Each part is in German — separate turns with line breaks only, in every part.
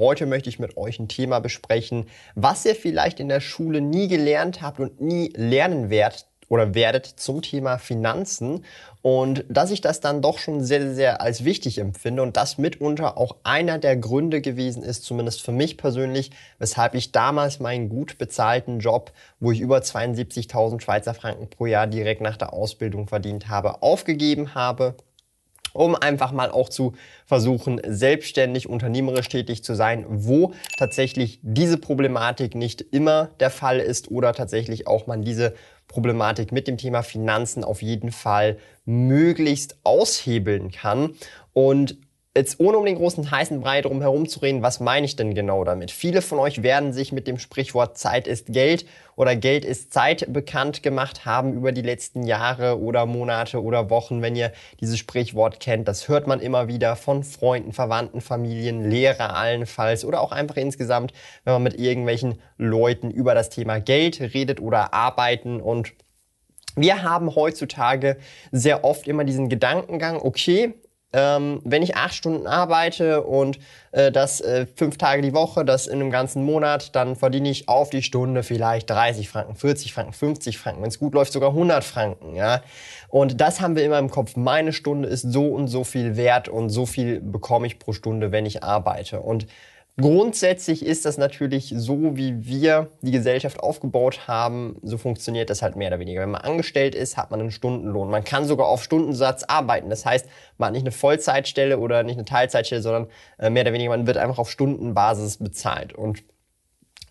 Heute möchte ich mit euch ein Thema besprechen, was ihr vielleicht in der Schule nie gelernt habt und nie lernen werdet oder werdet zum Thema Finanzen. Und dass ich das dann doch schon sehr, sehr als wichtig empfinde und das mitunter auch einer der Gründe gewesen ist, zumindest für mich persönlich, weshalb ich damals meinen gut bezahlten Job, wo ich über 72.000 Schweizer Franken pro Jahr direkt nach der Ausbildung verdient habe, aufgegeben habe um einfach mal auch zu versuchen, selbstständig unternehmerisch tätig zu sein, wo tatsächlich diese Problematik nicht immer der Fall ist oder tatsächlich auch man diese Problematik mit dem Thema Finanzen auf jeden Fall möglichst aushebeln kann. Und jetzt ohne um den großen heißen Brei drum herum zu reden, was meine ich denn genau damit? Viele von euch werden sich mit dem Sprichwort Zeit ist Geld oder Geld ist Zeit bekannt gemacht haben über die letzten Jahre oder Monate oder Wochen, wenn ihr dieses Sprichwort kennt. Das hört man immer wieder von Freunden, Verwandten, Familien, Lehrer allenfalls oder auch einfach insgesamt, wenn man mit irgendwelchen Leuten über das Thema Geld redet oder arbeiten und wir haben heutzutage sehr oft immer diesen Gedankengang, okay, ähm, wenn ich acht Stunden arbeite und äh, das äh, fünf Tage die Woche, das in einem ganzen Monat, dann verdiene ich auf die Stunde vielleicht 30 Franken, 40 Franken, 50 Franken, wenn es gut läuft sogar 100 Franken, ja. Und das haben wir immer im Kopf. Meine Stunde ist so und so viel wert und so viel bekomme ich pro Stunde, wenn ich arbeite. Und Grundsätzlich ist das natürlich so, wie wir die Gesellschaft aufgebaut haben, so funktioniert das halt mehr oder weniger. Wenn man angestellt ist, hat man einen Stundenlohn. Man kann sogar auf Stundensatz arbeiten. Das heißt, man hat nicht eine Vollzeitstelle oder nicht eine Teilzeitstelle, sondern äh, mehr oder weniger, man wird einfach auf Stundenbasis bezahlt. Und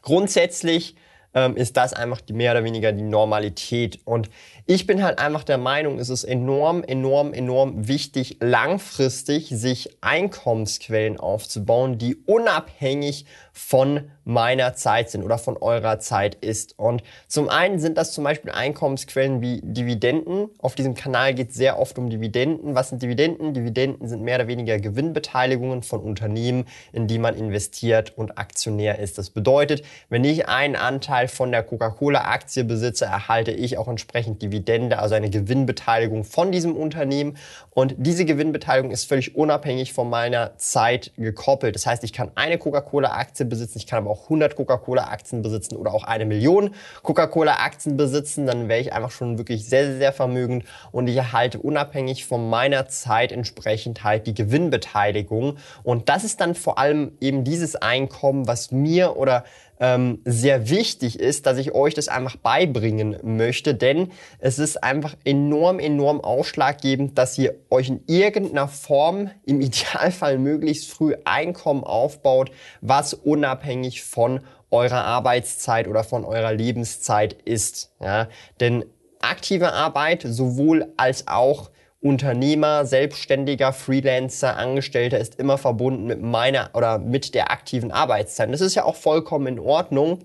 grundsätzlich ähm, ist das einfach die, mehr oder weniger die Normalität. Und ich bin halt einfach der Meinung, es ist enorm, enorm, enorm wichtig, langfristig sich Einkommensquellen aufzubauen, die unabhängig von meiner Zeit sind oder von eurer Zeit ist. Und zum einen sind das zum Beispiel Einkommensquellen wie Dividenden. Auf diesem Kanal geht es sehr oft um Dividenden. Was sind Dividenden? Dividenden sind mehr oder weniger Gewinnbeteiligungen von Unternehmen, in die man investiert und Aktionär ist. Das bedeutet, wenn ich einen Anteil von der Coca-Cola-Aktie besitze, erhalte ich auch entsprechend Dividende, also eine Gewinnbeteiligung von diesem Unternehmen. Und diese Gewinnbeteiligung ist völlig unabhängig von meiner Zeit gekoppelt. Das heißt, ich kann eine Coca-Cola-Aktie besitzen, ich kann aber auch 100 Coca-Cola-Aktien besitzen oder auch eine Million Coca-Cola-Aktien besitzen, dann wäre ich einfach schon wirklich sehr, sehr, sehr vermögend und ich erhalte unabhängig von meiner Zeit entsprechend halt die Gewinnbeteiligung. Und das ist dann vor allem eben dieses Einkommen, was mir oder ähm, sehr wichtig ist, dass ich euch das einfach beibringen möchte, denn es ist einfach enorm, enorm ausschlaggebend, dass ihr euch in irgendeiner Form, im Idealfall möglichst früh Einkommen aufbaut, was unabhängig von eurer Arbeitszeit oder von eurer Lebenszeit ist. Ja? Denn aktive Arbeit sowohl als auch Unternehmer, Selbstständiger, Freelancer, Angestellter ist immer verbunden mit meiner oder mit der aktiven Arbeitszeit. das ist ja auch vollkommen in Ordnung.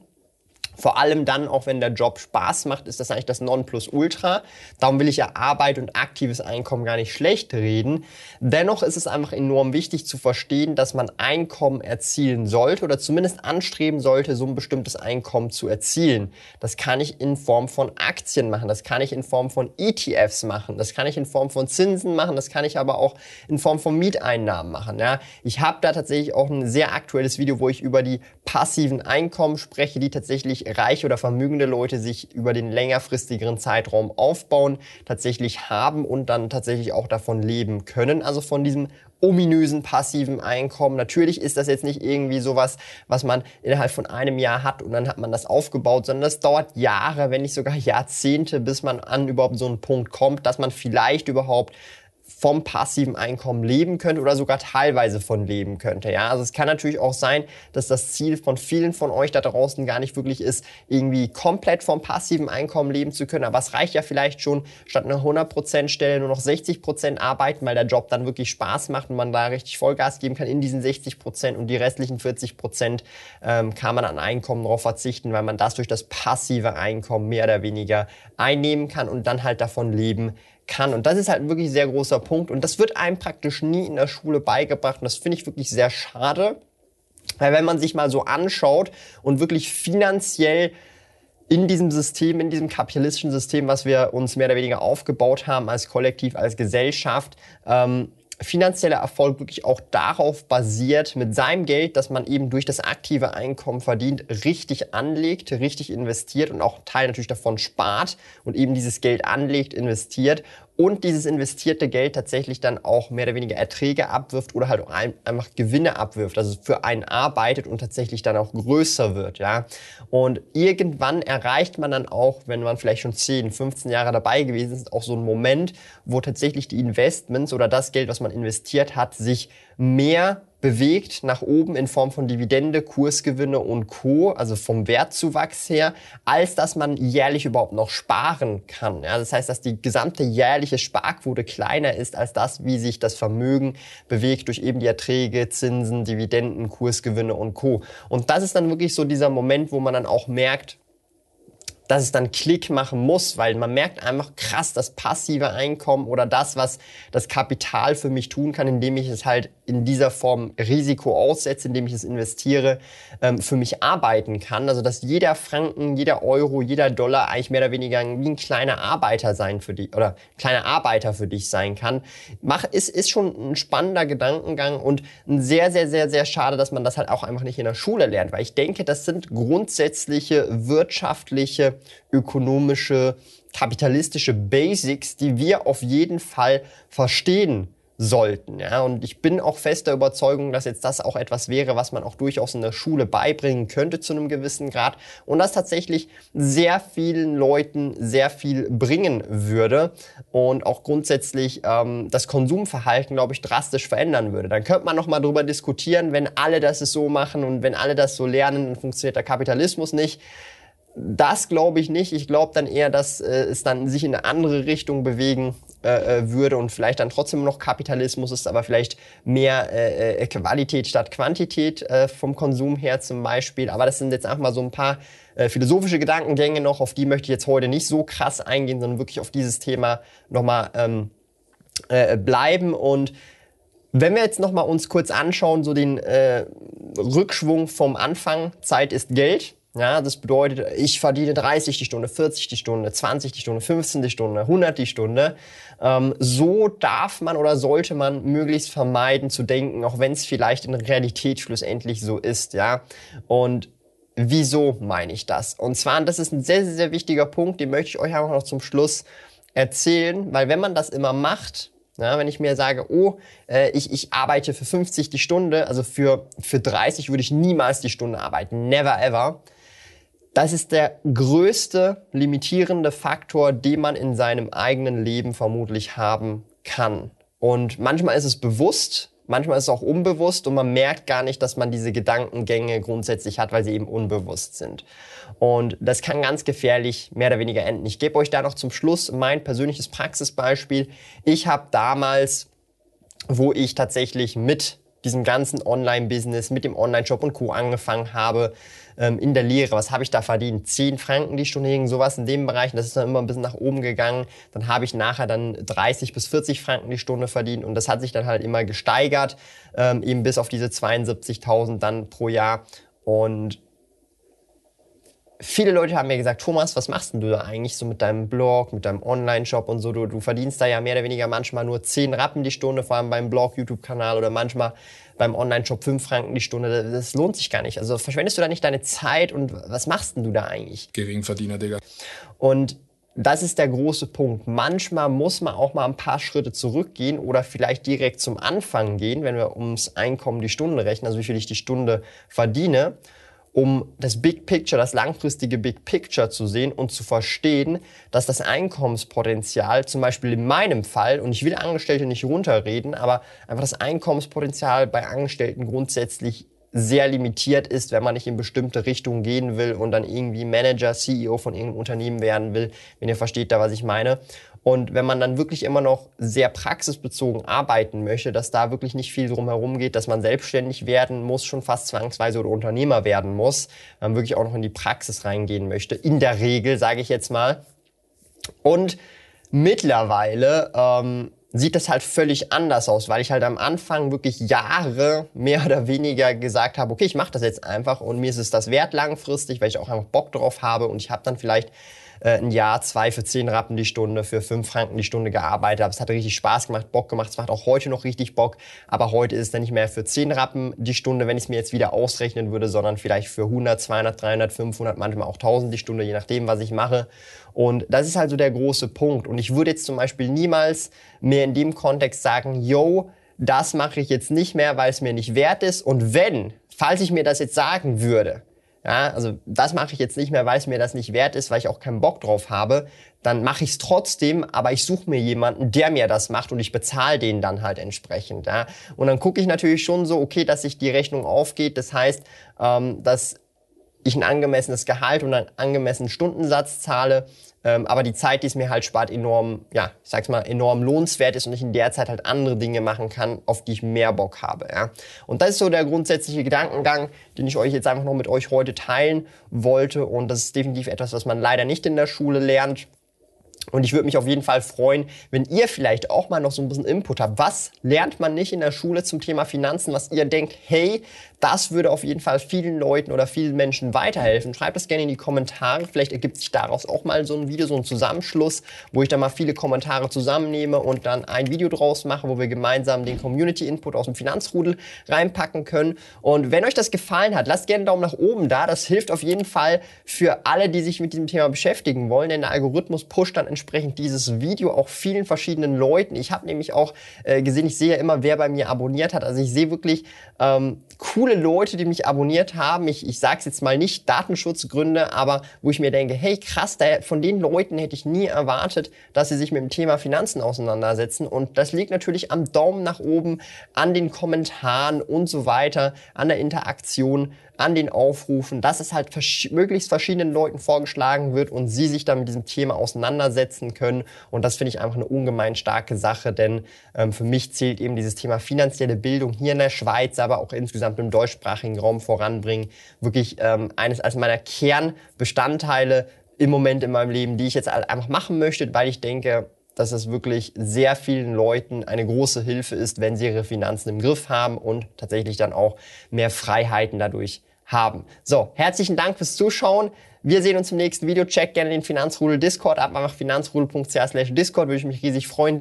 Vor allem dann, auch wenn der Job Spaß macht, ist das eigentlich das Nonplusultra. Darum will ich ja Arbeit und aktives Einkommen gar nicht schlecht reden. Dennoch ist es einfach enorm wichtig zu verstehen, dass man Einkommen erzielen sollte oder zumindest anstreben sollte, so ein bestimmtes Einkommen zu erzielen. Das kann ich in Form von Aktien machen, das kann ich in Form von ETFs machen, das kann ich in Form von Zinsen machen, das kann ich aber auch in Form von Mieteinnahmen machen. Ja, ich habe da tatsächlich auch ein sehr aktuelles Video, wo ich über die passiven Einkommen spreche, die tatsächlich reiche oder vermögende Leute sich über den längerfristigeren Zeitraum aufbauen, tatsächlich haben und dann tatsächlich auch davon leben können. Also von diesem ominösen passiven Einkommen. Natürlich ist das jetzt nicht irgendwie sowas, was man innerhalb von einem Jahr hat und dann hat man das aufgebaut, sondern das dauert Jahre, wenn nicht sogar Jahrzehnte, bis man an überhaupt so einen Punkt kommt, dass man vielleicht überhaupt vom passiven Einkommen leben könnte oder sogar teilweise von leben könnte. Ja, also es kann natürlich auch sein, dass das Ziel von vielen von euch da draußen gar nicht wirklich ist, irgendwie komplett vom passiven Einkommen leben zu können. Aber es reicht ja vielleicht schon, statt einer 100% Stelle nur noch 60% arbeiten, weil der Job dann wirklich Spaß macht und man da richtig Vollgas geben kann in diesen 60% und die restlichen 40% ähm, kann man an Einkommen darauf verzichten, weil man das durch das passive Einkommen mehr oder weniger einnehmen kann und dann halt davon leben kann. Und das ist halt ein wirklich sehr großer Punkt. Und das wird einem praktisch nie in der Schule beigebracht. Und das finde ich wirklich sehr schade. Weil wenn man sich mal so anschaut und wirklich finanziell in diesem System, in diesem kapitalistischen System, was wir uns mehr oder weniger aufgebaut haben als Kollektiv, als Gesellschaft, ähm, finanzieller Erfolg wirklich auch darauf basiert, mit seinem Geld, das man eben durch das aktive Einkommen verdient, richtig anlegt, richtig investiert und auch Teil natürlich davon spart und eben dieses Geld anlegt, investiert und dieses investierte Geld tatsächlich dann auch mehr oder weniger Erträge abwirft oder halt auch einfach Gewinne abwirft, also für einen arbeitet und tatsächlich dann auch größer wird, ja. Und irgendwann erreicht man dann auch, wenn man vielleicht schon 10, 15 Jahre dabei gewesen ist, auch so einen Moment, wo tatsächlich die Investments oder das Geld, was man investiert hat, sich mehr bewegt nach oben in Form von Dividende, Kursgewinne und Co., also vom Wertzuwachs her, als dass man jährlich überhaupt noch sparen kann. Ja, das heißt, dass die gesamte jährliche Sparquote kleiner ist als das, wie sich das Vermögen bewegt durch eben die Erträge, Zinsen, Dividenden, Kursgewinne und Co. Und das ist dann wirklich so dieser Moment, wo man dann auch merkt, dass es dann Klick machen muss, weil man merkt einfach krass, das passive Einkommen oder das, was das Kapital für mich tun kann, indem ich es halt in dieser Form Risiko aussetze, indem ich es investiere, ähm, für mich arbeiten kann. Also dass jeder Franken, jeder Euro, jeder Dollar eigentlich mehr oder weniger wie ein kleiner Arbeiter sein für dich oder kleiner Arbeiter für dich sein kann. Mach, ist, ist schon ein spannender Gedankengang und sehr, sehr, sehr, sehr schade, dass man das halt auch einfach nicht in der Schule lernt, weil ich denke, das sind grundsätzliche wirtschaftliche ökonomische, kapitalistische Basics, die wir auf jeden Fall verstehen sollten. Ja? Und ich bin auch fester Überzeugung, dass jetzt das auch etwas wäre, was man auch durchaus in der Schule beibringen könnte zu einem gewissen Grad und das tatsächlich sehr vielen Leuten sehr viel bringen würde und auch grundsätzlich ähm, das Konsumverhalten, glaube ich, drastisch verändern würde. Dann könnte man nochmal drüber diskutieren, wenn alle das so machen und wenn alle das so lernen, dann funktioniert der Kapitalismus nicht. Das glaube ich nicht. Ich glaube dann eher, dass äh, es dann sich in eine andere Richtung bewegen äh, äh, würde und vielleicht dann trotzdem noch Kapitalismus ist, aber vielleicht mehr äh, äh, Qualität statt Quantität äh, vom Konsum her zum Beispiel. Aber das sind jetzt einfach mal so ein paar philosophische Gedankengänge noch, auf die möchte ich jetzt heute nicht so krass eingehen, sondern wirklich auf dieses Thema nochmal ähm, äh, bleiben und wenn wir jetzt noch mal uns kurz anschauen, so den Rückschwung vom Anfang, Zeit ist Geld, ja, das bedeutet, ich verdiene 30 die Stunde, 40 die Stunde, 20 die Stunde, 15 die Stunde, 100 die Stunde. Ähm, so darf man oder sollte man möglichst vermeiden zu denken, auch wenn es vielleicht in Realität schlussendlich so ist, ja. Und wieso meine ich das? Und zwar, das ist ein sehr, sehr, sehr wichtiger Punkt, den möchte ich euch einfach noch zum Schluss erzählen, weil wenn man das immer macht, ja, wenn ich mir sage, oh, äh, ich, ich arbeite für 50 die Stunde, also für, für 30 würde ich niemals die Stunde arbeiten, never ever, das ist der größte limitierende Faktor, den man in seinem eigenen Leben vermutlich haben kann. Und manchmal ist es bewusst, manchmal ist es auch unbewusst und man merkt gar nicht, dass man diese Gedankengänge grundsätzlich hat, weil sie eben unbewusst sind. Und das kann ganz gefährlich mehr oder weniger enden. Ich gebe euch da noch zum Schluss mein persönliches Praxisbeispiel. Ich habe damals, wo ich tatsächlich mit diesem ganzen Online-Business, mit dem Online-Shop und Co. angefangen habe, ähm, in der Lehre. Was habe ich da verdient? 10 Franken die Stunde, irgend sowas in dem Bereich. Und das ist dann immer ein bisschen nach oben gegangen. Dann habe ich nachher dann 30 bis 40 Franken die Stunde verdient. Und das hat sich dann halt immer gesteigert, ähm, eben bis auf diese 72.000 dann pro Jahr. Und viele Leute haben mir gesagt, Thomas, was machst denn du da eigentlich so mit deinem Blog, mit deinem Online-Shop und so? Du, du verdienst da ja mehr oder weniger manchmal nur 10 Rappen die Stunde, vor allem beim Blog, YouTube-Kanal oder manchmal beim Online-Shop 5 Franken die Stunde. Das lohnt sich gar nicht. Also verschwendest du da nicht deine Zeit und was machst denn du da eigentlich?
Geringverdiener, Digga.
Und das ist der große Punkt. Manchmal muss man auch mal ein paar Schritte zurückgehen oder vielleicht direkt zum Anfang gehen, wenn wir ums Einkommen die Stunde rechnen, also wie viel ich die Stunde verdiene um das Big Picture, das langfristige Big Picture zu sehen und zu verstehen, dass das Einkommenspotenzial, zum Beispiel in meinem Fall, und ich will Angestellte nicht runterreden, aber einfach das Einkommenspotenzial bei Angestellten grundsätzlich sehr limitiert ist, wenn man nicht in bestimmte Richtungen gehen will und dann irgendwie Manager, CEO von irgendeinem Unternehmen werden will, wenn ihr versteht da, was ich meine. Und wenn man dann wirklich immer noch sehr praxisbezogen arbeiten möchte, dass da wirklich nicht viel drum herum geht, dass man selbstständig werden muss, schon fast zwangsweise oder Unternehmer werden muss, wenn man wirklich auch noch in die Praxis reingehen möchte. In der Regel, sage ich jetzt mal. Und mittlerweile ähm, sieht das halt völlig anders aus, weil ich halt am Anfang wirklich Jahre mehr oder weniger gesagt habe, okay, ich mache das jetzt einfach und mir ist es das wert langfristig, weil ich auch einfach Bock drauf habe und ich habe dann vielleicht äh, ein Jahr, zwei für zehn Rappen die Stunde, für fünf Franken die Stunde gearbeitet habe. Es hat richtig Spaß gemacht, Bock gemacht. Es macht auch heute noch richtig Bock. Aber heute ist es dann nicht mehr für zehn Rappen die Stunde, wenn ich es mir jetzt wieder ausrechnen würde, sondern vielleicht für 100, 200, 300, 500, manchmal auch 1000 die Stunde, je nachdem, was ich mache. Und das ist halt so der große Punkt. Und ich würde jetzt zum Beispiel niemals mehr in dem Kontext sagen, yo, das mache ich jetzt nicht mehr, weil es mir nicht wert ist. Und wenn, falls ich mir das jetzt sagen würde, ja, also das mache ich jetzt nicht mehr, weil es mir das nicht wert ist, weil ich auch keinen Bock drauf habe, dann mache ich es trotzdem, aber ich suche mir jemanden, der mir das macht und ich bezahle den dann halt entsprechend. Ja. Und dann gucke ich natürlich schon so, okay, dass sich die Rechnung aufgeht. Das heißt, ähm, dass ich ein angemessenes Gehalt und einen angemessenen Stundensatz zahle, ähm, aber die Zeit, die es mir halt spart, enorm, ja, ich sag's mal, enorm lohnenswert ist und ich in der Zeit halt andere Dinge machen kann, auf die ich mehr Bock habe. Ja. Und das ist so der grundsätzliche Gedankengang, den ich euch jetzt einfach noch mit euch heute teilen wollte. Und das ist definitiv etwas, was man leider nicht in der Schule lernt. Und ich würde mich auf jeden Fall freuen, wenn ihr vielleicht auch mal noch so ein bisschen Input habt. Was lernt man nicht in der Schule zum Thema Finanzen, was ihr denkt, hey, das würde auf jeden Fall vielen Leuten oder vielen Menschen weiterhelfen. Schreibt das gerne in die Kommentare. Vielleicht ergibt sich daraus auch mal so ein Video, so ein Zusammenschluss, wo ich dann mal viele Kommentare zusammennehme und dann ein Video draus mache, wo wir gemeinsam den Community-Input aus dem Finanzrudel reinpacken können. Und wenn euch das gefallen hat, lasst gerne einen Daumen nach oben da. Das hilft auf jeden Fall für alle, die sich mit diesem Thema beschäftigen wollen, denn der Algorithmus pusht dann entsprechend dieses Video auch vielen verschiedenen Leuten. Ich habe nämlich auch äh, gesehen, ich sehe ja immer, wer bei mir abonniert hat. Also ich sehe wirklich ähm, coole Leute, die mich abonniert haben. Ich, ich sage es jetzt mal nicht Datenschutzgründe, aber wo ich mir denke, hey krass, da, von den Leuten hätte ich nie erwartet, dass sie sich mit dem Thema Finanzen auseinandersetzen. Und das liegt natürlich am Daumen nach oben, an den Kommentaren und so weiter, an der Interaktion an den Aufrufen, dass es halt vers möglichst verschiedenen Leuten vorgeschlagen wird und sie sich dann mit diesem Thema auseinandersetzen können. Und das finde ich einfach eine ungemein starke Sache, denn ähm, für mich zählt eben dieses Thema finanzielle Bildung hier in der Schweiz, aber auch insgesamt im deutschsprachigen Raum voranbringen, wirklich ähm, eines als meiner Kernbestandteile im Moment in meinem Leben, die ich jetzt einfach machen möchte, weil ich denke, dass es wirklich sehr vielen Leuten eine große Hilfe ist, wenn sie ihre Finanzen im Griff haben und tatsächlich dann auch mehr Freiheiten dadurch haben. So, herzlichen Dank fürs Zuschauen. Wir sehen uns im nächsten Video. Check gerne den Finanzrudel Discord ab. Einfach finanzrudel.ch slash Discord. Würde ich mich riesig freuen.